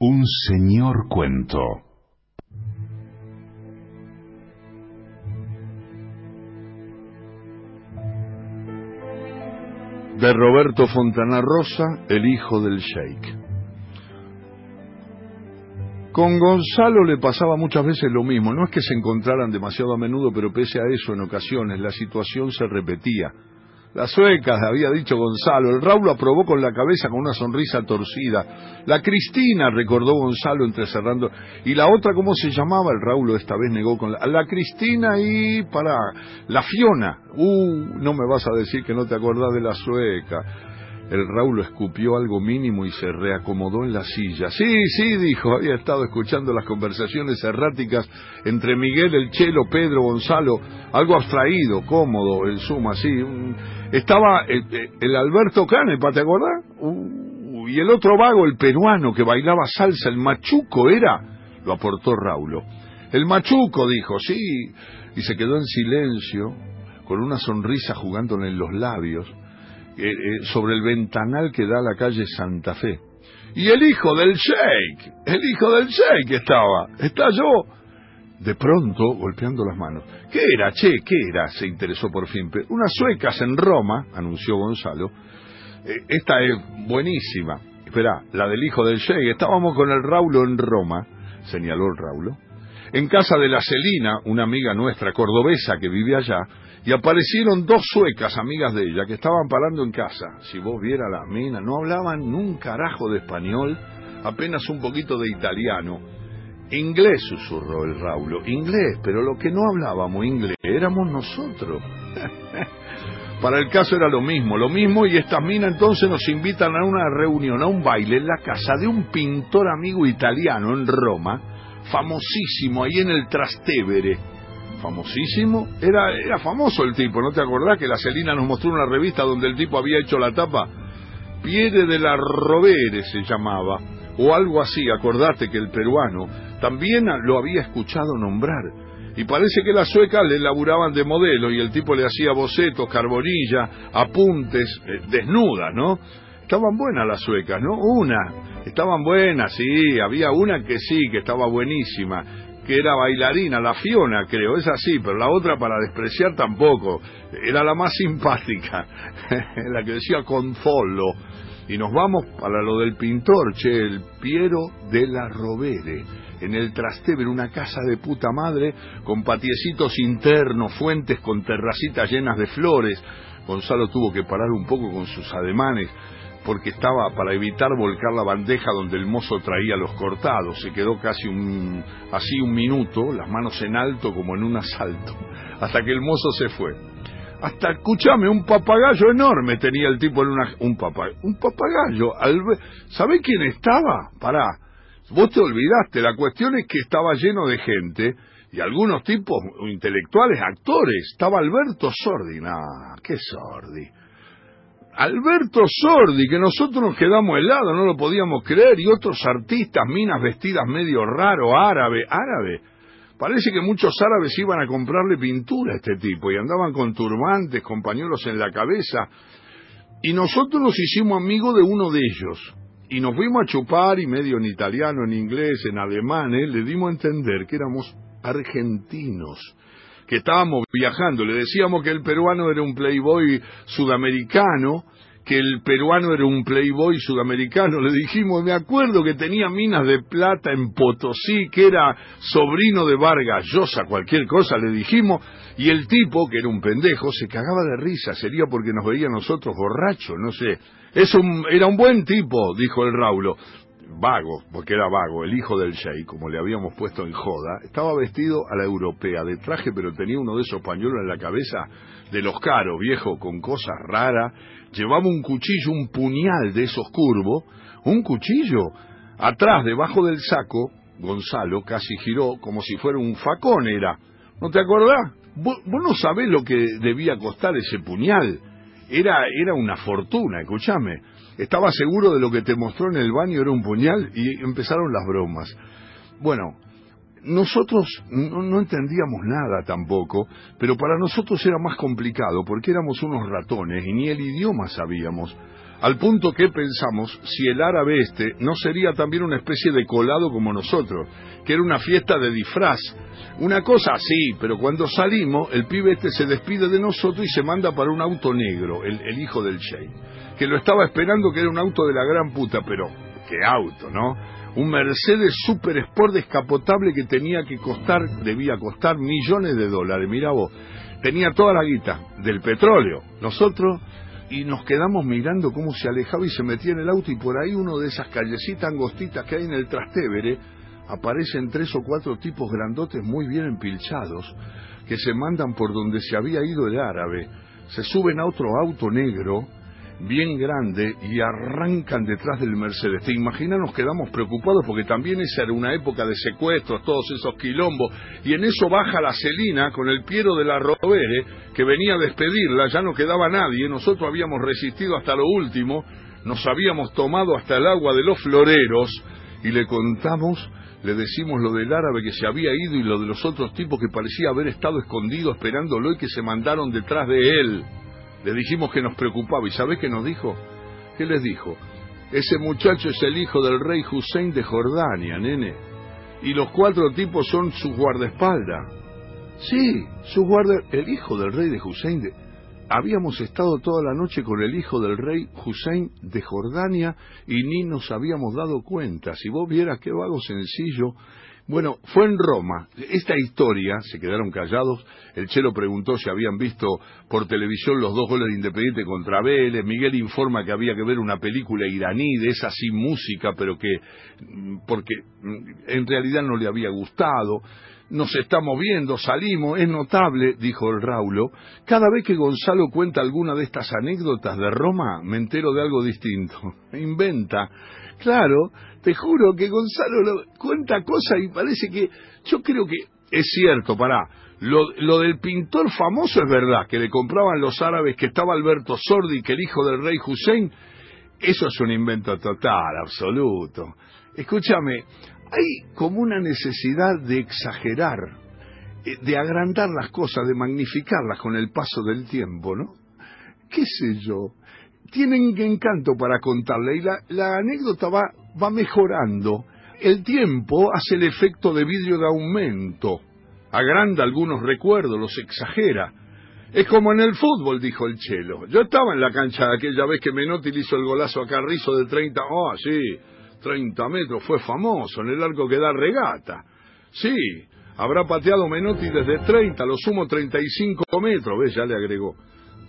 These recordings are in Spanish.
Un señor cuento. De Roberto Fontana Rosa, el hijo del sheik. Con Gonzalo le pasaba muchas veces lo mismo. No es que se encontraran demasiado a menudo, pero pese a eso, en ocasiones la situación se repetía. Las suecas, había dicho Gonzalo. El Raúl aprobó con la cabeza con una sonrisa torcida. La Cristina, recordó Gonzalo entrecerrando. ¿Y la otra cómo se llamaba? El Raúl esta vez negó con la... La Cristina y... para... La Fiona. Uh, no me vas a decir que no te acordás de la sueca. El Raúl escupió algo mínimo y se reacomodó en la silla. Sí, sí, dijo, había estado escuchando las conversaciones erráticas entre Miguel, el Chelo, Pedro, Gonzalo, algo abstraído, cómodo, en suma, sí. Estaba el, el Alberto Canepa, ¿te acordás? Uh, y el otro vago, el peruano que bailaba salsa, el machuco era, lo aportó Raulo. El machuco, dijo, sí, y se quedó en silencio, con una sonrisa jugándole en los labios eh, eh, sobre el ventanal que da a la calle Santa Fe. Y el hijo del Sheikh, el hijo del Sheikh estaba, está yo. De pronto, golpeando las manos. ¿Qué era, che? ¿Qué era? Se interesó por fin. Unas suecas en Roma, anunció Gonzalo. Eh, esta es buenísima. Espera, la del hijo del Sheikh. Estábamos con el Raulo en Roma, señaló el Raulo. En casa de la Celina, una amiga nuestra cordobesa que vive allá, y aparecieron dos suecas amigas de ella que estaban parando en casa. Si vos viera la mina, no hablaban un carajo de español, apenas un poquito de italiano. Inglés, susurró el Raulo. Inglés, pero lo que no hablábamos inglés éramos nosotros. Para el caso era lo mismo, lo mismo, y estas minas entonces nos invitan a una reunión, a un baile en la casa de un pintor amigo italiano en Roma, famosísimo ahí en el Trastevere famosísimo. Era, era famoso el tipo, ¿no te acordás que la Celina nos mostró una revista donde el tipo había hecho la tapa? Piede de la Rovere se llamaba, o algo así, acordate que el peruano también lo había escuchado nombrar. Y parece que las suecas le laburaban de modelo y el tipo le hacía bocetos, carbonilla, apuntes, eh, desnudas, ¿no? Estaban buenas las suecas, ¿no? Una. Estaban buenas, sí, había una que sí, que estaba buenísima que era bailarina, la Fiona, creo, es así, pero la otra para despreciar tampoco, era la más simpática, la que decía Confolo. Y nos vamos para lo del pintor, che, el Piero de la Rovere, en el Trastevere, una casa de puta madre, con patiecitos internos, fuentes con terracitas llenas de flores. Gonzalo tuvo que parar un poco con sus ademanes porque estaba para evitar volcar la bandeja donde el mozo traía los cortados. Se quedó casi un, así un minuto, las manos en alto como en un asalto, hasta que el mozo se fue. Hasta, escúchame, un papagayo enorme tenía el tipo en una... Un, papagayo, un papagayo. ¿Sabés quién estaba? Pará. Vos te olvidaste. La cuestión es que estaba lleno de gente y algunos tipos intelectuales, actores. Estaba Alberto Sordi. Nah, qué Sordi Alberto Sordi, que nosotros nos quedamos helados, no lo podíamos creer, y otros artistas, minas vestidas medio raro, árabe, árabe. Parece que muchos árabes iban a comprarle pintura a este tipo y andaban con turbantes, con pañuelos en la cabeza. Y nosotros nos hicimos amigos de uno de ellos. Y nos fuimos a chupar y medio en italiano, en inglés, en alemán, ¿eh? le dimos a entender que éramos argentinos que estábamos viajando. Le decíamos que el peruano era un playboy sudamericano, que el peruano era un playboy sudamericano. Le dijimos, me acuerdo que tenía minas de plata en Potosí, que era sobrino de Vargas Llosa, cualquier cosa le dijimos, y el tipo, que era un pendejo, se cagaba de risa, sería porque nos veía a nosotros borrachos, no sé. Es un, era un buen tipo, dijo el Raulo vago, porque era vago, el hijo del Sheikh, como le habíamos puesto en joda, estaba vestido a la europea, de traje, pero tenía uno de esos pañuelos en la cabeza de los caros, viejo, con cosas raras, llevaba un cuchillo, un puñal de esos curvos, un cuchillo, atrás, debajo del saco, Gonzalo casi giró como si fuera un facón, era. ¿No te acordás? Vos, no sabés lo que debía costar ese puñal. Era, era una fortuna, escúchame estaba seguro de lo que te mostró en el baño era un puñal y empezaron las bromas. Bueno, nosotros no, entendíamos nada tampoco, pero para nosotros era más complicado porque éramos unos ratones y ni el idioma sabíamos. al punto que pensamos si el árabe este no sería también una especie de colado como nosotros, que era una fiesta de disfraz. Una cosa así, pero cuando salimos, el pibe este se despide de nosotros y se manda para un auto negro, el, el hijo del Sheikh, que lo estaba esperando que era un auto de la gran puta, pero qué auto, ¿no? Un Mercedes Super Sport descapotable que tenía que costar, debía costar millones de dólares, mira vos, tenía toda la guita del petróleo. Nosotros y nos quedamos mirando cómo se alejaba y se metía en el auto y por ahí uno de esas callecitas angostitas que hay en el Trastevere aparecen tres o cuatro tipos grandotes muy bien empilchados que se mandan por donde se había ido el árabe, se suben a otro auto negro bien grande y arrancan detrás del Mercedes. ¿Te imaginas? Nos quedamos preocupados porque también esa era una época de secuestros, todos esos quilombos, y en eso baja la Celina con el Piero de la Rovere, que venía a despedirla, ya no quedaba nadie, nosotros habíamos resistido hasta lo último, nos habíamos tomado hasta el agua de los floreros, y le contamos, le decimos lo del árabe que se había ido y lo de los otros tipos que parecía haber estado escondido esperándolo y que se mandaron detrás de él. Le dijimos que nos preocupaba y ¿sabés qué nos dijo? ¿Qué les dijo? Ese muchacho es el hijo del rey Hussein de Jordania, nene. Y los cuatro tipos son su guardaespaldas. Sí, su guarda... El hijo del rey de Hussein de... Habíamos estado toda la noche con el hijo del rey Hussein de Jordania y ni nos habíamos dado cuenta. Si vos vieras qué vago sencillo bueno, fue en Roma. Esta historia, se quedaron callados. El Chelo preguntó si habían visto por televisión los dos goles de Independiente contra Vélez. Miguel informa que había que ver una película iraní de esa sin música, pero que, mm, porque mm, en realidad no le había gustado. Nos estamos viendo, salimos, es notable, dijo el Raulo. Cada vez que Gonzalo cuenta alguna de estas anécdotas de Roma, me entero de algo distinto. Inventa. Claro, te juro que Gonzalo lo, cuenta cosas y parece que yo creo que es cierto, pará. Lo, lo, del pintor famoso es verdad, que le compraban los árabes que estaba Alberto Sordi, que el hijo del rey Hussein, eso es un invento total, absoluto. Escúchame, hay como una necesidad de exagerar, eh, de agrandar las cosas, de magnificarlas con el paso del tiempo, ¿no? ¿Qué sé yo? tienen encanto para contarle y la, la anécdota va, va mejorando. El tiempo hace el efecto de vidrio de aumento, agranda algunos recuerdos, los exagera. Es como en el fútbol, dijo el Chelo. Yo estaba en la cancha aquella vez que Menotti le hizo el golazo a Carrizo de 30, oh sí, 30 metros, fue famoso, en el arco que da regata. Sí, habrá pateado Menotti desde 30, lo sumo 35 metros, ¿ves? Ya le agregó.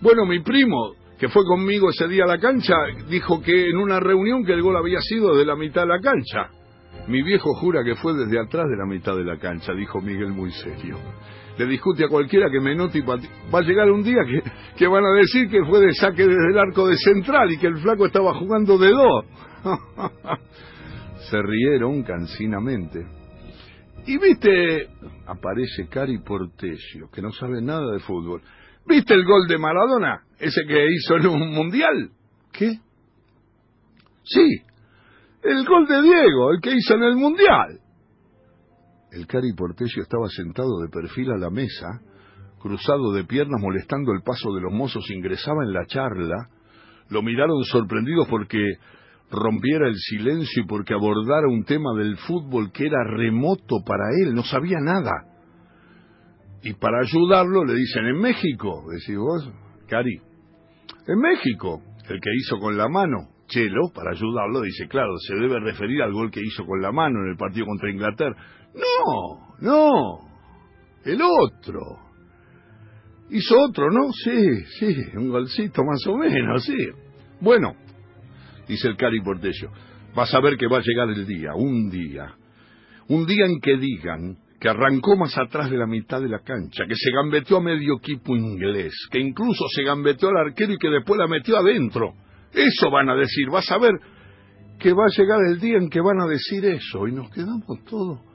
Bueno, mi primo que fue conmigo ese día a la cancha, dijo que en una reunión que el gol había sido de la mitad de la cancha. Mi viejo jura que fue desde atrás de la mitad de la cancha, dijo Miguel muy serio. Le discute a cualquiera que Menotti va a llegar un día que, que van a decir que fue de saque desde el arco de central y que el flaco estaba jugando de dos. Se rieron cansinamente. Y viste, aparece Cari Portesio, que no sabe nada de fútbol. ¿Viste el gol de Maradona? Ese que hizo en un mundial. ¿Qué? Sí, el gol de Diego, el que hizo en el mundial. El cari Portesio estaba sentado de perfil a la mesa, cruzado de piernas molestando el paso de los mozos, ingresaba en la charla. Lo miraron sorprendidos porque rompiera el silencio y porque abordara un tema del fútbol que era remoto para él, no sabía nada. Y para ayudarlo le dicen, en México, decís vos, Cari, en México, el que hizo con la mano, Chelo, para ayudarlo, dice, claro, se debe referir al gol que hizo con la mano en el partido contra Inglaterra. No, no, el otro. Hizo otro, ¿no? Sí, sí, un golcito más o menos, sí. Bueno, dice el Cari Portello, vas a ver que va a llegar el día, un día, un día en que digan que arrancó más atrás de la mitad de la cancha, que se gambeteó a medio equipo inglés, que incluso se gambeteó al arquero y que después la metió adentro. Eso van a decir, vas a ver que va a llegar el día en que van a decir eso, y nos quedamos todos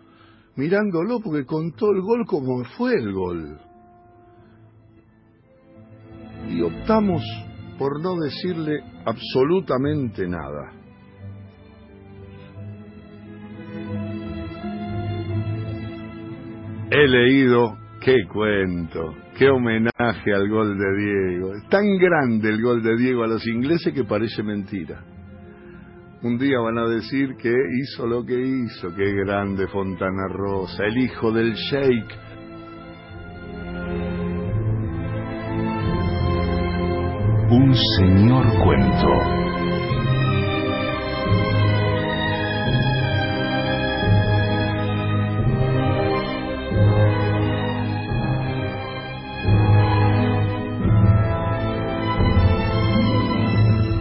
mirándolo porque contó el gol como fue el gol. Y optamos por no decirle absolutamente nada. He leído Qué cuento, qué homenaje al gol de Diego. Es tan grande el gol de Diego a los ingleses que parece mentira. Un día van a decir que hizo lo que hizo, qué grande Fontana Rosa, el hijo del Sheikh. Un señor cuento.